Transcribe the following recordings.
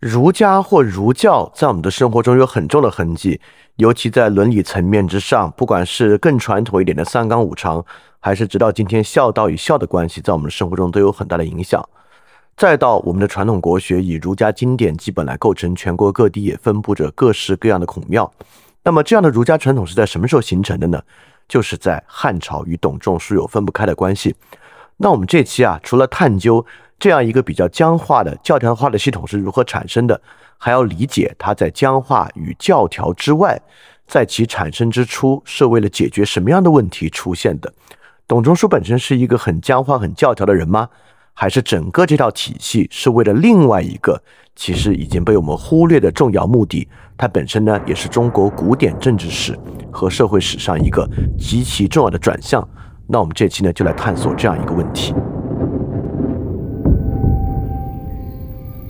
儒家或儒教在我们的生活中有很重的痕迹，尤其在伦理层面之上，不管是更传统一点的三纲五常，还是直到今天孝道与孝的关系，在我们的生活中都有很大的影响。再到我们的传统国学以儒家经典基本来构成，全国各地也分布着各式各样的孔庙。那么这样的儒家传统是在什么时候形成的呢？就是在汉朝与董仲舒有分不开的关系。那我们这期啊，除了探究这样一个比较僵化的教条化的系统是如何产生的，还要理解它在僵化与教条之外，在其产生之初是为了解决什么样的问题出现的。董仲舒本身是一个很僵化、很教条的人吗？还是整个这套体系是为了另外一个其实已经被我们忽略的重要目的？它本身呢，也是中国古典政治史和社会史上一个极其重要的转向。那我们这期呢，就来探索这样一个问题：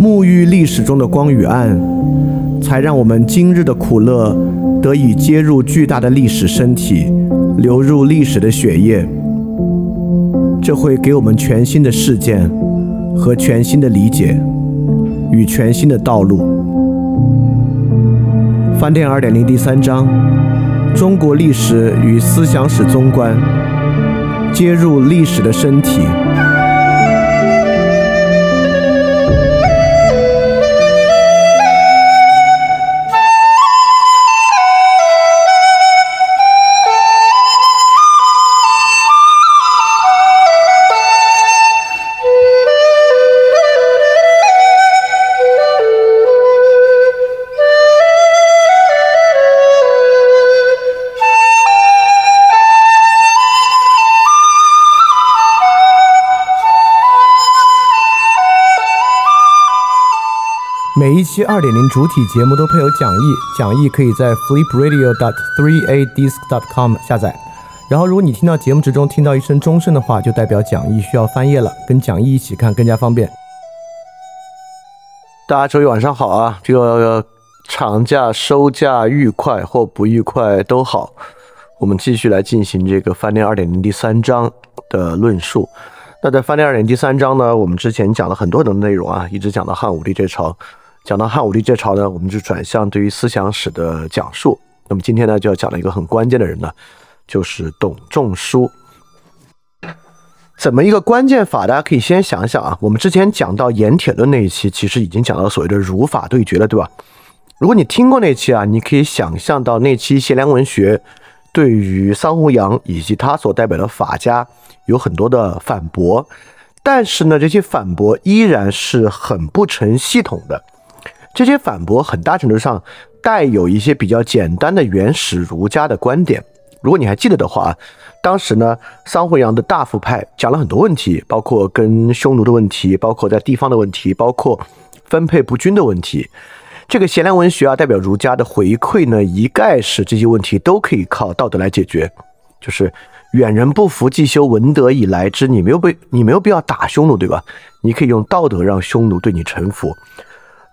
沐浴历史中的光与暗，才让我们今日的苦乐得以接入巨大的历史身体，流入历史的血液。这会给我们全新的事件和全新的理解与全新的道路。饭店二点零第三章：中国历史与思想史综观。接入历史的身体。每一期二点零主体节目都配有讲义，讲义可以在 flipradio.dot3adisc.dot.com 下载。然后，如果你听到节目之中听到一声钟声的话，就代表讲义需要翻页了，跟讲义一起看更加方便。大家周一晚上好啊！这个长假收假愉快或不愉快都好，我们继续来进行这个饭店二点零第三章的论述。那在饭店二点零第三章呢，我们之前讲了很多的内容啊，一直讲到汉武帝这朝。讲到汉武帝这朝呢，我们就转向对于思想史的讲述。那么今天呢，就要讲了一个很关键的人呢，就是董仲舒。怎么一个关键法？大家可以先想想啊。我们之前讲到盐铁论那一期，其实已经讲到所谓的儒法对决了，对吧？如果你听过那期啊，你可以想象到那期贤良文学对于桑弘羊以及他所代表的法家有很多的反驳，但是呢，这些反驳依然是很不成系统的。这些反驳很大程度上带有一些比较简单的原始儒家的观点。如果你还记得的话，当时呢，桑弘羊的大夫派讲了很多问题，包括跟匈奴的问题，包括在地方的问题，包括分配不均的问题。这个贤良文学啊，代表儒家的回馈呢，一概是这些问题都可以靠道德来解决。就是远人不服，既修文德以来之。你没有被，你没有必要打匈奴，对吧？你可以用道德让匈奴对你臣服。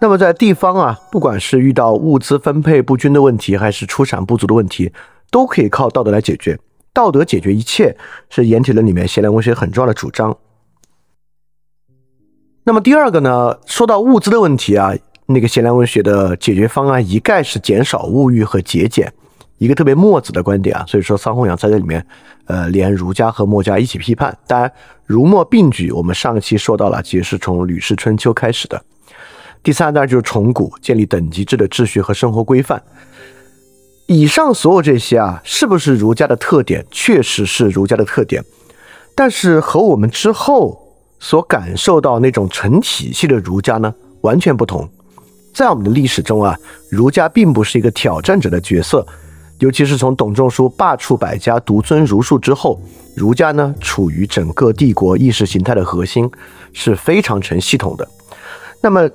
那么在地方啊，不管是遇到物资分配不均的问题，还是出产不足的问题，都可以靠道德来解决。道德解决一切，是盐铁论里面贤良文学很重要的主张。那么第二个呢，说到物资的问题啊，那个贤良文学的解决方案一概是减少物欲和节俭，一个特别墨子的观点啊。所以说桑弘羊在这里面，呃，连儒家和墨家一起批判。当然，儒墨并举，我们上期说到了，其实是从《吕氏春秋》开始的。第三当然就是重古，建立等级制的秩序和生活规范。以上所有这些啊，是不是儒家的特点？确实是儒家的特点，但是和我们之后所感受到那种成体系的儒家呢，完全不同。在我们的历史中啊，儒家并不是一个挑战者的角色，尤其是从董仲舒罢黜百家，独尊儒术之后，儒家呢处于整个帝国意识形态的核心，是非常成系统的。那么。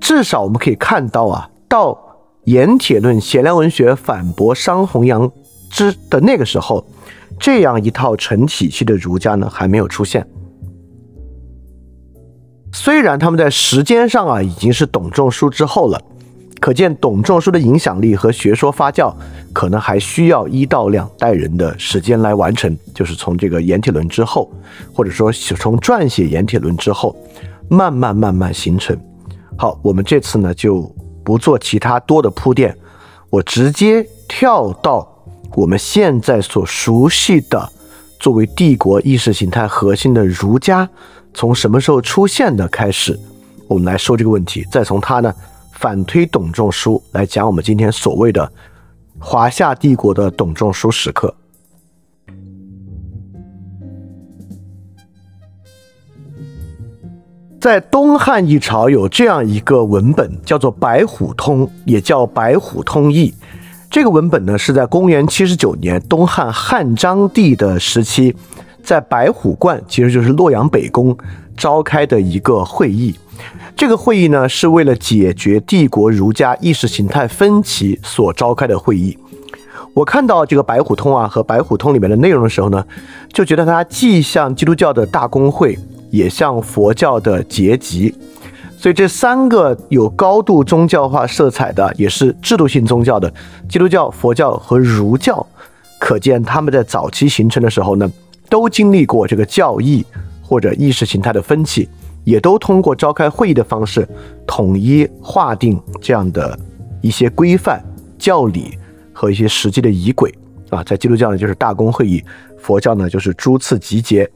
至少我们可以看到啊，到盐铁论贤良文学反驳商弘扬之的那个时候，这样一套成体系的儒家呢还没有出现。虽然他们在时间上啊已经是董仲舒之后了，可见董仲舒的影响力和学说发酵可能还需要一到两代人的时间来完成。就是从这个盐铁论之后，或者说从撰写盐铁论之后，慢慢慢慢形成。好，我们这次呢就不做其他多的铺垫，我直接跳到我们现在所熟悉的作为帝国意识形态核心的儒家。从什么时候出现的开始，我们来说这个问题，再从他呢反推董仲舒来讲我们今天所谓的华夏帝国的董仲舒时刻。在东汉一朝有这样一个文本，叫做《白虎通》，也叫《白虎通义》。这个文本呢是在公元七十九年东汉汉章帝的时期。在白虎观，其实就是洛阳北宫召开的一个会议。这个会议呢，是为了解决帝国儒家意识形态分歧所召开的会议。我看到这个白虎通啊和白虎通里面的内容的时候呢，就觉得它既像基督教的大公会，也像佛教的结集。所以这三个有高度宗教化色彩的，也是制度性宗教的基督教、佛教和儒教，可见他们在早期形成的时候呢。都经历过这个教义或者意识形态的分歧，也都通过召开会议的方式统一划定这样的一些规范、教理和一些实际的仪轨啊。在基督教呢，就是大公会议；佛教呢，就是诸次集结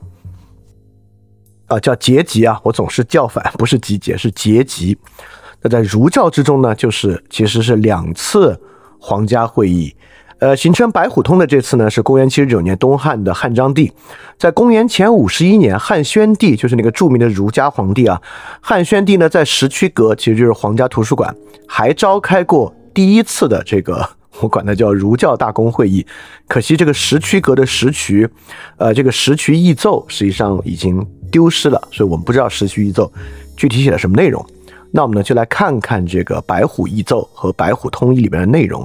啊，叫结集啊。我总是叫反，不是集结，是结集。那在儒教之中呢，就是其实是两次皇家会议。呃，形成白虎通的这次呢，是公元七十九年东汉的汉章帝，在公元前五十一年，汉宣帝就是那个著名的儒家皇帝啊。汉宣帝呢，在石渠阁，其实就是皇家图书馆，还召开过第一次的这个，我管它叫儒教大公会议。可惜这个石渠阁的石渠，呃，这个石渠异奏实际上已经丢失了，所以我们不知道石渠异奏具体写了什么内容。那我们呢，就来看看这个白虎异奏和白虎通义里面的内容。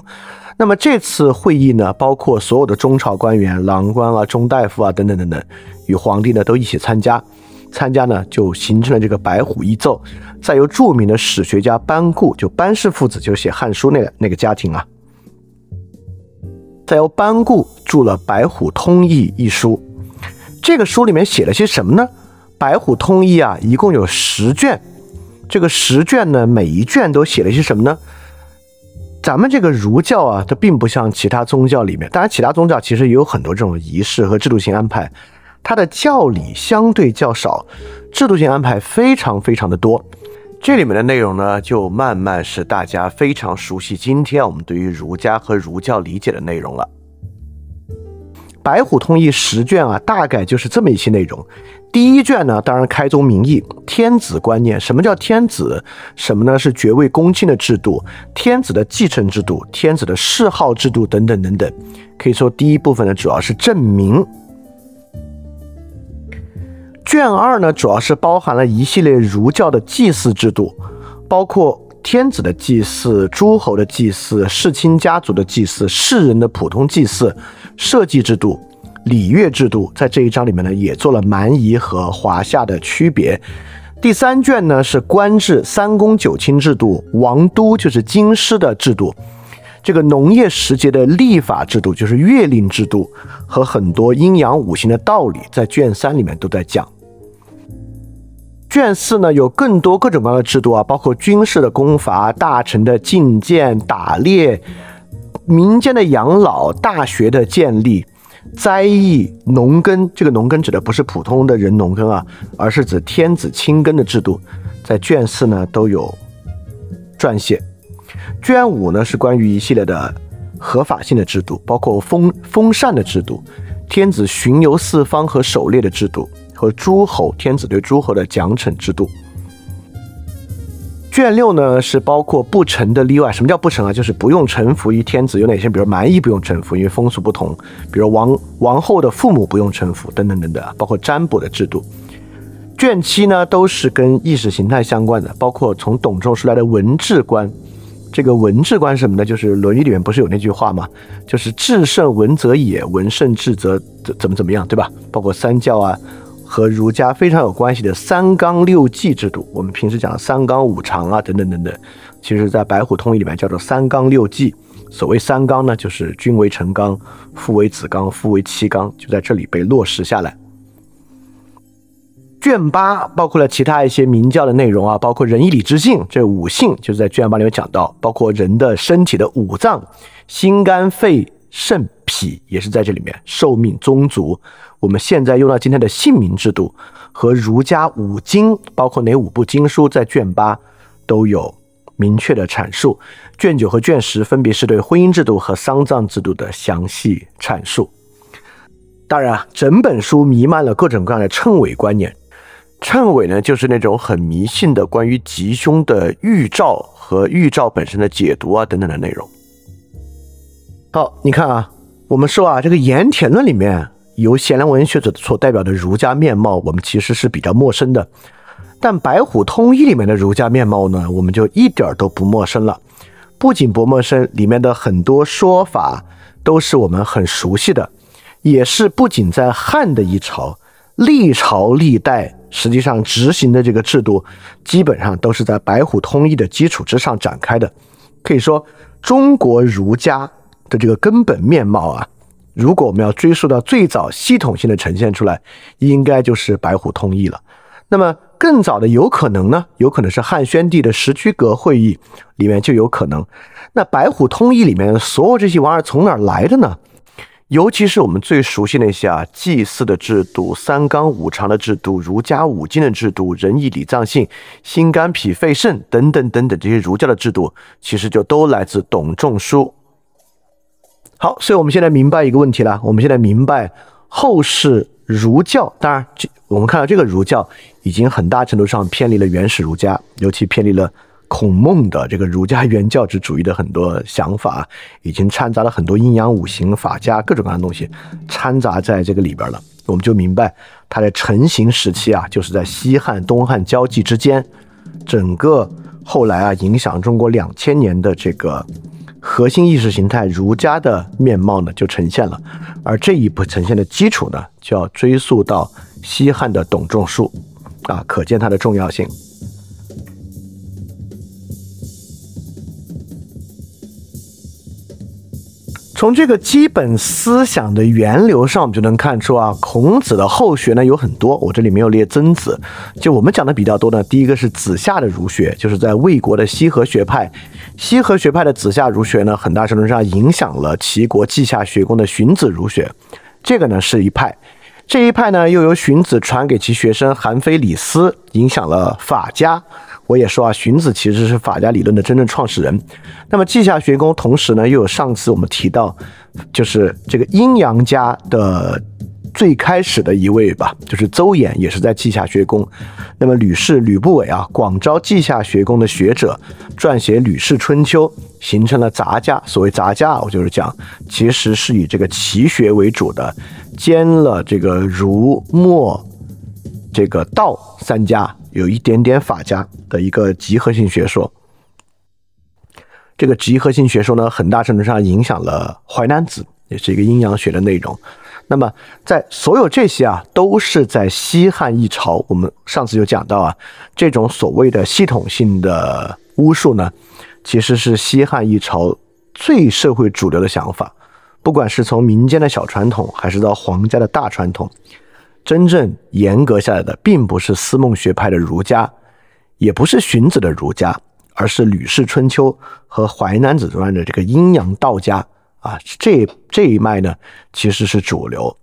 那么这次会议呢，包括所有的中朝官员、郎官啊、中大夫啊等等等等，与皇帝呢都一起参加。参加呢，就形成了这个白虎一奏。再由著名的史学家班固，就班氏父子，就写《汉书》那个那个家庭啊，再由班固著了《白虎通义》一书。这个书里面写了些什么呢？《白虎通义》啊，一共有十卷。这个十卷呢，每一卷都写了些什么呢？咱们这个儒教啊，它并不像其他宗教里面，当然其他宗教其实也有很多这种仪式和制度性安排，它的教理相对较少，制度性安排非常非常的多。这里面的内容呢，就慢慢是大家非常熟悉，今天我们对于儒家和儒教理解的内容了。白虎通义十卷啊，大概就是这么一些内容。第一卷呢，当然开宗明义，天子观念。什么叫天子？什么呢？是爵位公卿的制度，天子的继承制度，天子的谥号制度等等等等。可以说，第一部分呢，主要是证明。卷二呢，主要是包含了一系列儒教的祭祀制度，包括天子的祭祀、诸侯的祭祀、世卿家族的祭祀、世人的普通祭祀。社稷制度、礼乐制度，在这一章里面呢，也做了蛮夷和华夏的区别。第三卷呢是官制三公九卿制度，王都就是京师的制度，这个农业时节的历法制度就是月令制度，和很多阴阳五行的道理，在卷三里面都在讲。卷四呢有更多各种各样的制度啊，包括军事的攻伐、大臣的觐见、打猎。民间的养老、大学的建立、栽役、农耕，这个农耕指的不是普通的人农耕啊，而是指天子亲耕的制度，在卷四呢都有撰写。卷五呢是关于一系列的合法性的制度，包括封封禅的制度、天子巡游四方和狩猎的制度，和诸侯天子对诸侯的奖惩制度。卷六呢是包括不臣的例外。什么叫不臣啊？就是不用臣服于天子。有哪些？比如蛮夷不用臣服，因为风俗不同；比如王王后的父母不用臣服，等等等等。包括占卜的制度。卷七呢都是跟意识形态相关的，包括从董仲舒来的文治观。这个文治观什么呢？就是《论语》里面不是有那句话吗？就是治胜文则也，文胜治则怎怎么怎么样，对吧？包括三教啊，和儒家非常有关系的三纲六纪制度，我们平时讲的三纲五常啊，等等等等，其实在《白虎通义》里面叫做三纲六纪。所谓三纲呢，就是君为臣纲，父为子纲，夫为妻纲，就在这里被落实下来。卷八包括了其他一些明教的内容啊，包括仁义礼智信这五性，就是在卷八里面讲到，包括人的身体的五脏，心肝肺肾脾也是在这里面，寿命宗族，我们现在用到今天的姓名制度和儒家五经，包括哪五部经书，在卷八都有明确的阐述，卷九和卷十分别是对婚姻制度和丧葬制度的详细阐述。当然啊，整本书弥漫了各种各样的谶纬观念。谶纬呢，就是那种很迷信的关于吉凶的预兆和预兆本身的解读啊等等的内容。好，你看啊，我们说啊，这个《盐田论》里面由贤良文学者所代表的儒家面貌，我们其实是比较陌生的。但《白虎通义》里面的儒家面貌呢，我们就一点都不陌生了。不仅不陌生，里面的很多说法都是我们很熟悉的，也是不仅在汉的一朝，历朝历代。实际上执行的这个制度，基本上都是在白虎通义的基础之上展开的。可以说，中国儒家的这个根本面貌啊，如果我们要追溯到最早系统性的呈现出来，应该就是白虎通义了。那么更早的有可能呢？有可能是汉宣帝的石渠阁会议里面就有可能。那白虎通义里面所有这些玩意儿从哪儿来的呢？尤其是我们最熟悉那些啊，祭祀的制度、三纲五常的制度、儒家五经的制度、仁义礼葬信、心肝脾肺肾等等等等这些儒教的制度，其实就都来自董仲舒。好，所以我们现在明白一个问题了。我们现在明白后世儒教，当然，这我们看到这个儒教已经很大程度上偏离了原始儒家，尤其偏离了。孔孟的这个儒家原教旨主义的很多想法，已经掺杂了很多阴阳五行、法家各种各样的东西，掺杂在这个里边了。我们就明白，它的成型时期啊，就是在西汉、东汉交际之间，整个后来啊，影响中国两千年的这个核心意识形态儒家的面貌呢，就呈现了。而这一步呈现的基础呢，就要追溯到西汉的董仲舒啊，可见它的重要性。从这个基本思想的源流上，我们就能看出啊，孔子的后学呢有很多。我这里没有列曾子，就我们讲的比较多呢。第一个是子夏的儒学，就是在魏国的西河学派。西河学派的子夏儒学呢，很大程度上影响了齐国稷下学宫的荀子儒学。这个呢是一派，这一派呢又由荀子传给其学生韩非、李斯，影响了法家。我也说啊，荀子其实是法家理论的真正创始人。那么稷下学宫同时呢，又有上次我们提到，就是这个阴阳家的最开始的一位吧，就是邹衍，也是在稷下学宫。那么吕氏、吕不韦啊，广招稷下学宫的学者，撰写《吕氏春秋》，形成了杂家。所谓杂家，我就是讲，其实是以这个齐学为主的，兼了这个儒、墨、这个道三家。有一点点法家的一个集合性学说，这个集合性学说呢，很大程度上影响了《淮南子》，也是一个阴阳学的内容。那么，在所有这些啊，都是在西汉一朝。我们上次就讲到啊，这种所谓的系统性的巫术呢，其实是西汉一朝最社会主流的想法。不管是从民间的小传统，还是到皇家的大传统。真正严格下来的，并不是思孟学派的儒家，也不是荀子的儒家，而是《吕氏春秋》和《淮南子》传的这个阴阳道家啊，这这一脉呢，其实是主流。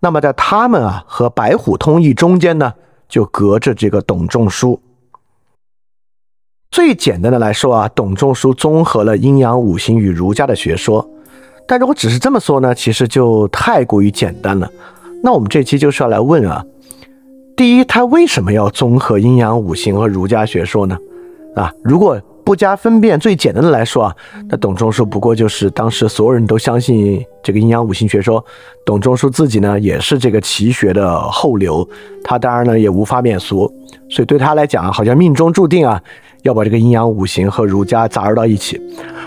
那么在他们啊和白虎通义中间呢，就隔着这个董仲舒。最简单的来说啊，董仲舒综合了阴阳五行与儒家的学说，但如果只是这么说呢，其实就太过于简单了。那我们这期就是要来问啊，第一，他为什么要综合阴阳五行和儒家学说呢？啊，如果不加分辨、最简单的来说啊，那董仲舒不过就是当时所有人都相信这个阴阳五行学说，董仲舒自己呢也是这个奇学的后流，他当然呢也无法免俗，所以对他来讲啊好像命中注定啊要把这个阴阳五行和儒家杂糅到一起。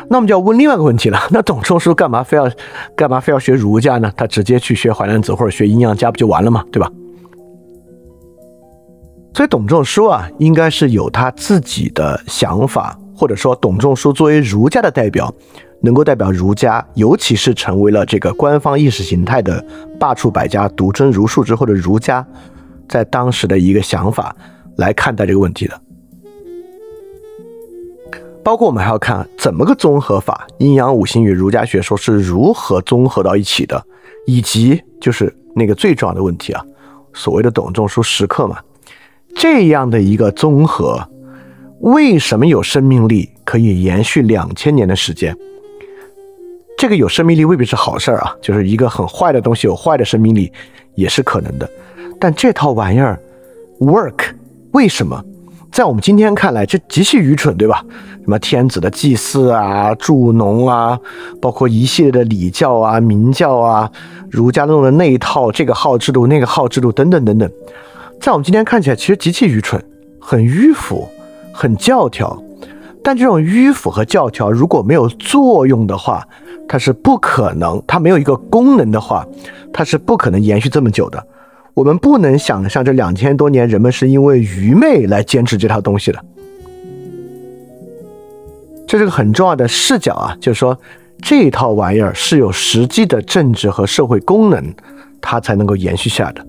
那我们就要问另外一个问题了，那董仲舒干嘛非要干嘛非要学儒家呢？他直接去学淮南子或者学阴阳家不就完了吗？对吧？所以董仲舒啊，应该是有他自己的想法，或者说董仲舒作为儒家的代表，能够代表儒家，尤其是成为了这个官方意识形态的罢黜百家、独尊儒术之后的儒家，在当时的一个想法来看待这个问题的。包括我们还要看怎么个综合法，阴阳五行与儒家学说是如何综合到一起的，以及就是那个最重要的问题啊，所谓的董仲舒时刻嘛。这样的一个综合，为什么有生命力可以延续两千年的时间？这个有生命力未必是好事儿啊，就是一个很坏的东西有坏的生命力也是可能的。但这套玩意儿 work，为什么？在我们今天看来，这极其愚蠢，对吧？什么天子的祭祀啊、助农啊，包括一系列的礼教啊、明教啊、儒家弄的那一套这个号制度、那个号制度等等等等。在我们今天看起来，其实极其愚蠢，很迂腐，很教条。但这种迂腐和教条，如果没有作用的话，它是不可能；它没有一个功能的话，它是不可能延续这么久的。我们不能想象这两千多年人们是因为愚昧来坚持这套东西的。这是个很重要的视角啊，就是说这套玩意儿是有实际的政治和社会功能，它才能够延续下的。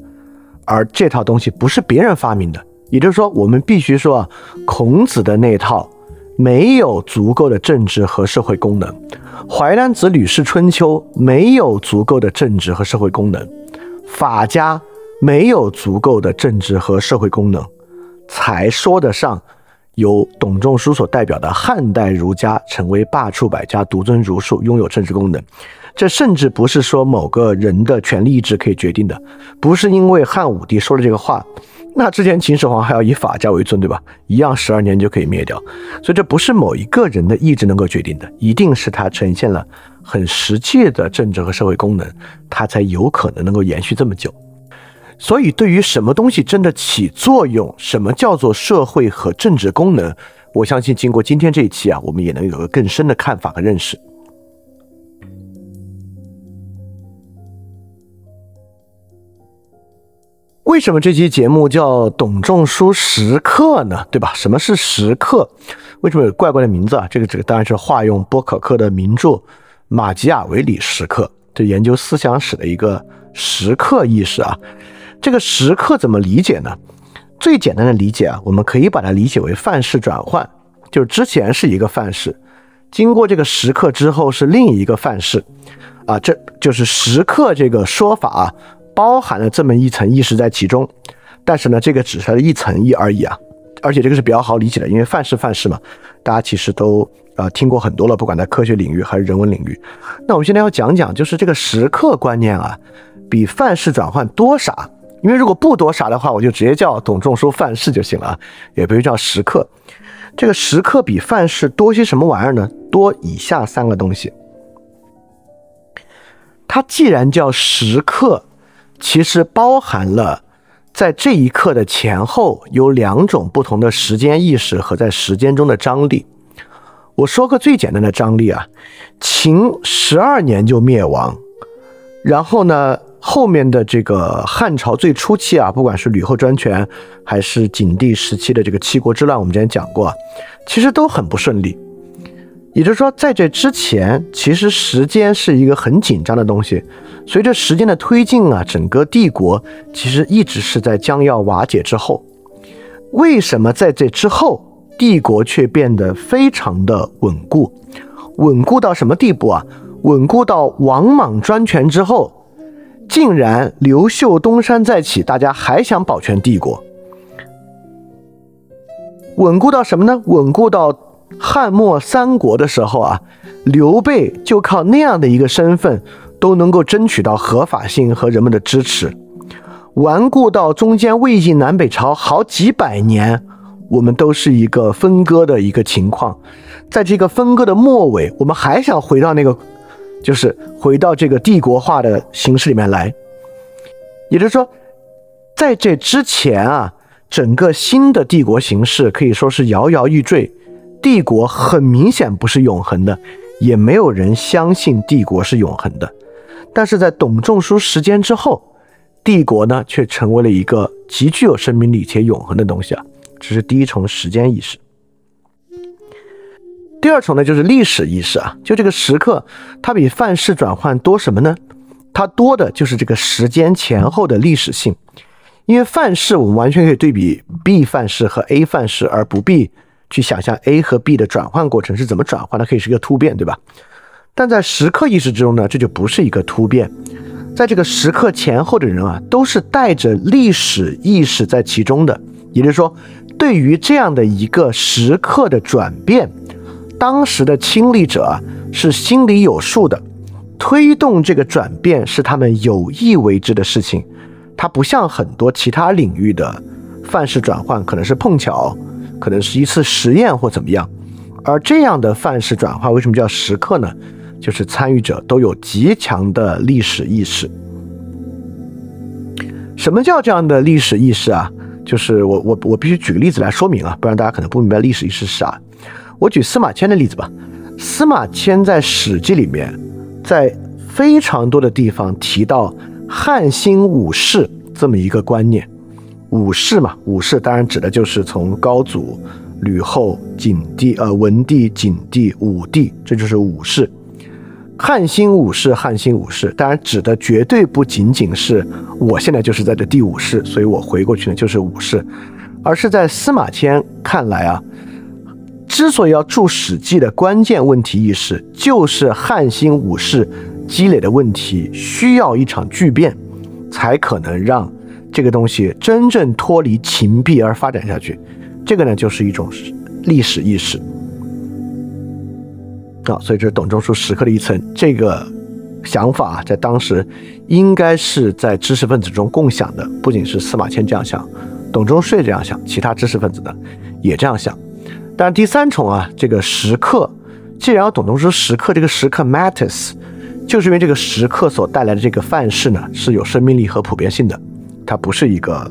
而这套东西不是别人发明的，也就是说，我们必须说啊，孔子的那套没有足够的政治和社会功能，《淮南子·吕氏春秋》没有足够的政治和社会功能，法家没有足够的政治和社会功能，才说得上由董仲舒所代表的汉代儒家成为罢黜百家、独尊儒术，拥有政治功能。这甚至不是说某个人的权力意志可以决定的，不是因为汉武帝说了这个话，那之前秦始皇还要以法家为尊，对吧？一样十二年就可以灭掉，所以这不是某一个人的意志能够决定的，一定是他呈现了很实际的政治和社会功能，他才有可能能够延续这么久。所以，对于什么东西真的起作用，什么叫做社会和政治功能，我相信经过今天这一期啊，我们也能有个更深的看法和认识。为什么这期节目叫董仲舒时刻呢？对吧？什么是时刻？为什么有怪怪的名字啊？这个这个当然是化用波可克的名著马基雅维里时刻，这研究思想史的一个时刻意识啊。这个时刻怎么理解呢？最简单的理解啊，我们可以把它理解为范式转换，就是之前是一个范式，经过这个时刻之后是另一个范式啊，这就是时刻这个说法啊。包含了这么一层意识在其中，但是呢，这个只是一层意而已啊，而且这个是比较好理解的，因为范式范式嘛，大家其实都啊听过很多了，不管在科学领域还是人文领域。那我们现在要讲讲，就是这个时刻观念啊，比范式转换多啥？因为如果不多啥的话，我就直接叫董仲舒范式就行了啊，也不用叫时刻。这个时刻比范式多些什么玩意儿呢？多以下三个东西。它既然叫时刻。其实包含了在这一刻的前后有两种不同的时间意识和在时间中的张力。我说个最简单的张力啊，秦十二年就灭亡，然后呢，后面的这个汉朝最初期啊，不管是吕后专权还是景帝时期的这个七国之乱，我们之前讲过，其实都很不顺利。也就是说，在这之前，其实时间是一个很紧张的东西。随着时间的推进啊，整个帝国其实一直是在将要瓦解之后。为什么在这之后，帝国却变得非常的稳固？稳固到什么地步啊？稳固到王莽专权之后，竟然刘秀东山再起，大家还想保全帝国？稳固到什么呢？稳固到。汉末三国的时候啊，刘备就靠那样的一个身份，都能够争取到合法性和人们的支持。顽固到中间魏晋南北朝好几百年，我们都是一个分割的一个情况，在这个分割的末尾，我们还想回到那个，就是回到这个帝国化的形式里面来。也就是说，在这之前啊，整个新的帝国形式可以说是摇摇欲坠，帝国很明显不是永恒的，也没有人相信帝国是永恒的。但是在董仲舒时间之后，帝国呢却成为了一个极具有生命力且永恒的东西啊。这是第一重时间意识。第二重呢，就是历史意识啊。就这个时刻，它比范式转换多什么呢？它多的就是这个时间前后的历史性。因为范式我们完全可以对比 B 范式和 A 范式，而不必去想象 A 和 B 的转换过程是怎么转换，它可以是一个突变，对吧？但在时刻意识之中呢，这就不是一个突变。在这个时刻前后的人啊，都是带着历史意识在其中的，也就是说。对于这样的一个时刻的转变，当时的亲历者是心里有数的，推动这个转变是他们有意为之的事情。它不像很多其他领域的范式转换，可能是碰巧，可能是一次实验或怎么样。而这样的范式转化为什么叫时刻呢？就是参与者都有极强的历史意识。什么叫这样的历史意识啊？就是我我我必须举个例子来说明啊，不然大家可能不明白历史意识是啥。我举司马迁的例子吧。司马迁在《史记》里面，在非常多的地方提到汉兴武士这么一个观念。武士嘛，武士当然指的就是从高祖、吕后、景帝、呃文帝、景帝、武帝，这就是武士。汉兴武士，汉兴武士，当然指的绝对不仅仅是我现在就是在这第五世，所以我回过去呢就是武士，而是在司马迁看来啊，之所以要注《史记》的关键问题意识，就是汉兴武士积累的问题需要一场巨变，才可能让这个东西真正脱离秦壁而发展下去。这个呢，就是一种历史意识。啊，所以这是董仲舒时刻的一层，这个想法在当时应该是在知识分子中共享的，不仅是司马迁这样想，董仲舒这样想，其他知识分子呢也这样想。但第三重啊，这个时刻，既然要董仲舒时刻这个时刻 matters，就是因为这个时刻所带来的这个范式呢是有生命力和普遍性的，它不是一个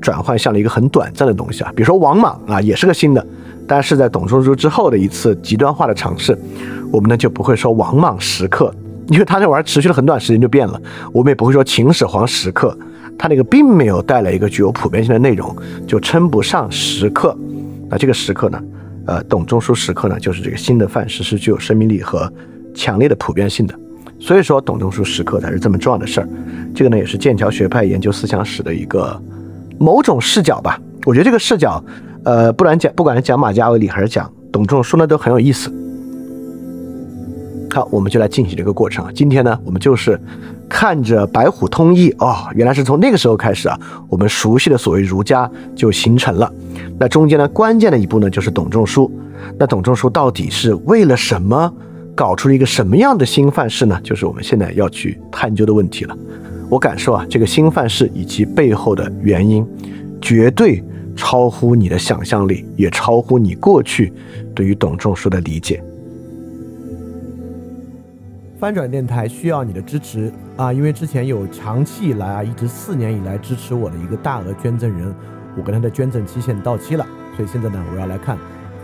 转换向了一个很短暂的东西啊，比如说王莽啊，也是个新的。但是在董仲舒之后的一次极端化的尝试，我们呢就不会说王莽时刻，因为他那玩意儿持续了很短时间就变了。我们也不会说秦始皇时刻，他那个并没有带来一个具有普遍性的内容，就称不上时刻。那这个时刻呢，呃，董仲舒时刻呢，就是这个新的范式是具有生命力和强烈的普遍性的。所以说，董仲舒时刻才是这么重要的事儿。这个呢，也是剑桥学派研究思想史的一个某种视角吧。我觉得这个视角。呃，不然讲，不管是讲马加维里还是讲董仲舒呢，都很有意思。好，我们就来进行这个过程。今天呢，我们就是看着白虎通义哦，原来是从那个时候开始啊，我们熟悉的所谓儒家就形成了。那中间呢，关键的一步呢，就是董仲舒。那董仲舒到底是为了什么搞出了一个什么样的新范式呢？就是我们现在要去探究的问题了。我感受啊，这个新范式以及背后的原因，绝对。超乎你的想象力，也超乎你过去对于董仲舒的理解。翻转电台需要你的支持啊！因为之前有长期以来啊，一直四年以来支持我的一个大额捐赠人，我跟他的捐赠期限到期了，所以现在呢，我要来看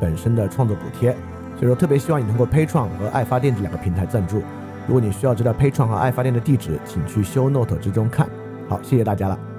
本身的创作补贴。所以说，特别希望你通过 p a t r o n 和爱发电这两个平台赞助。如果你需要知道 p a t r o n 和爱发电的地址，请去 Show Note 之中看。好，谢谢大家了。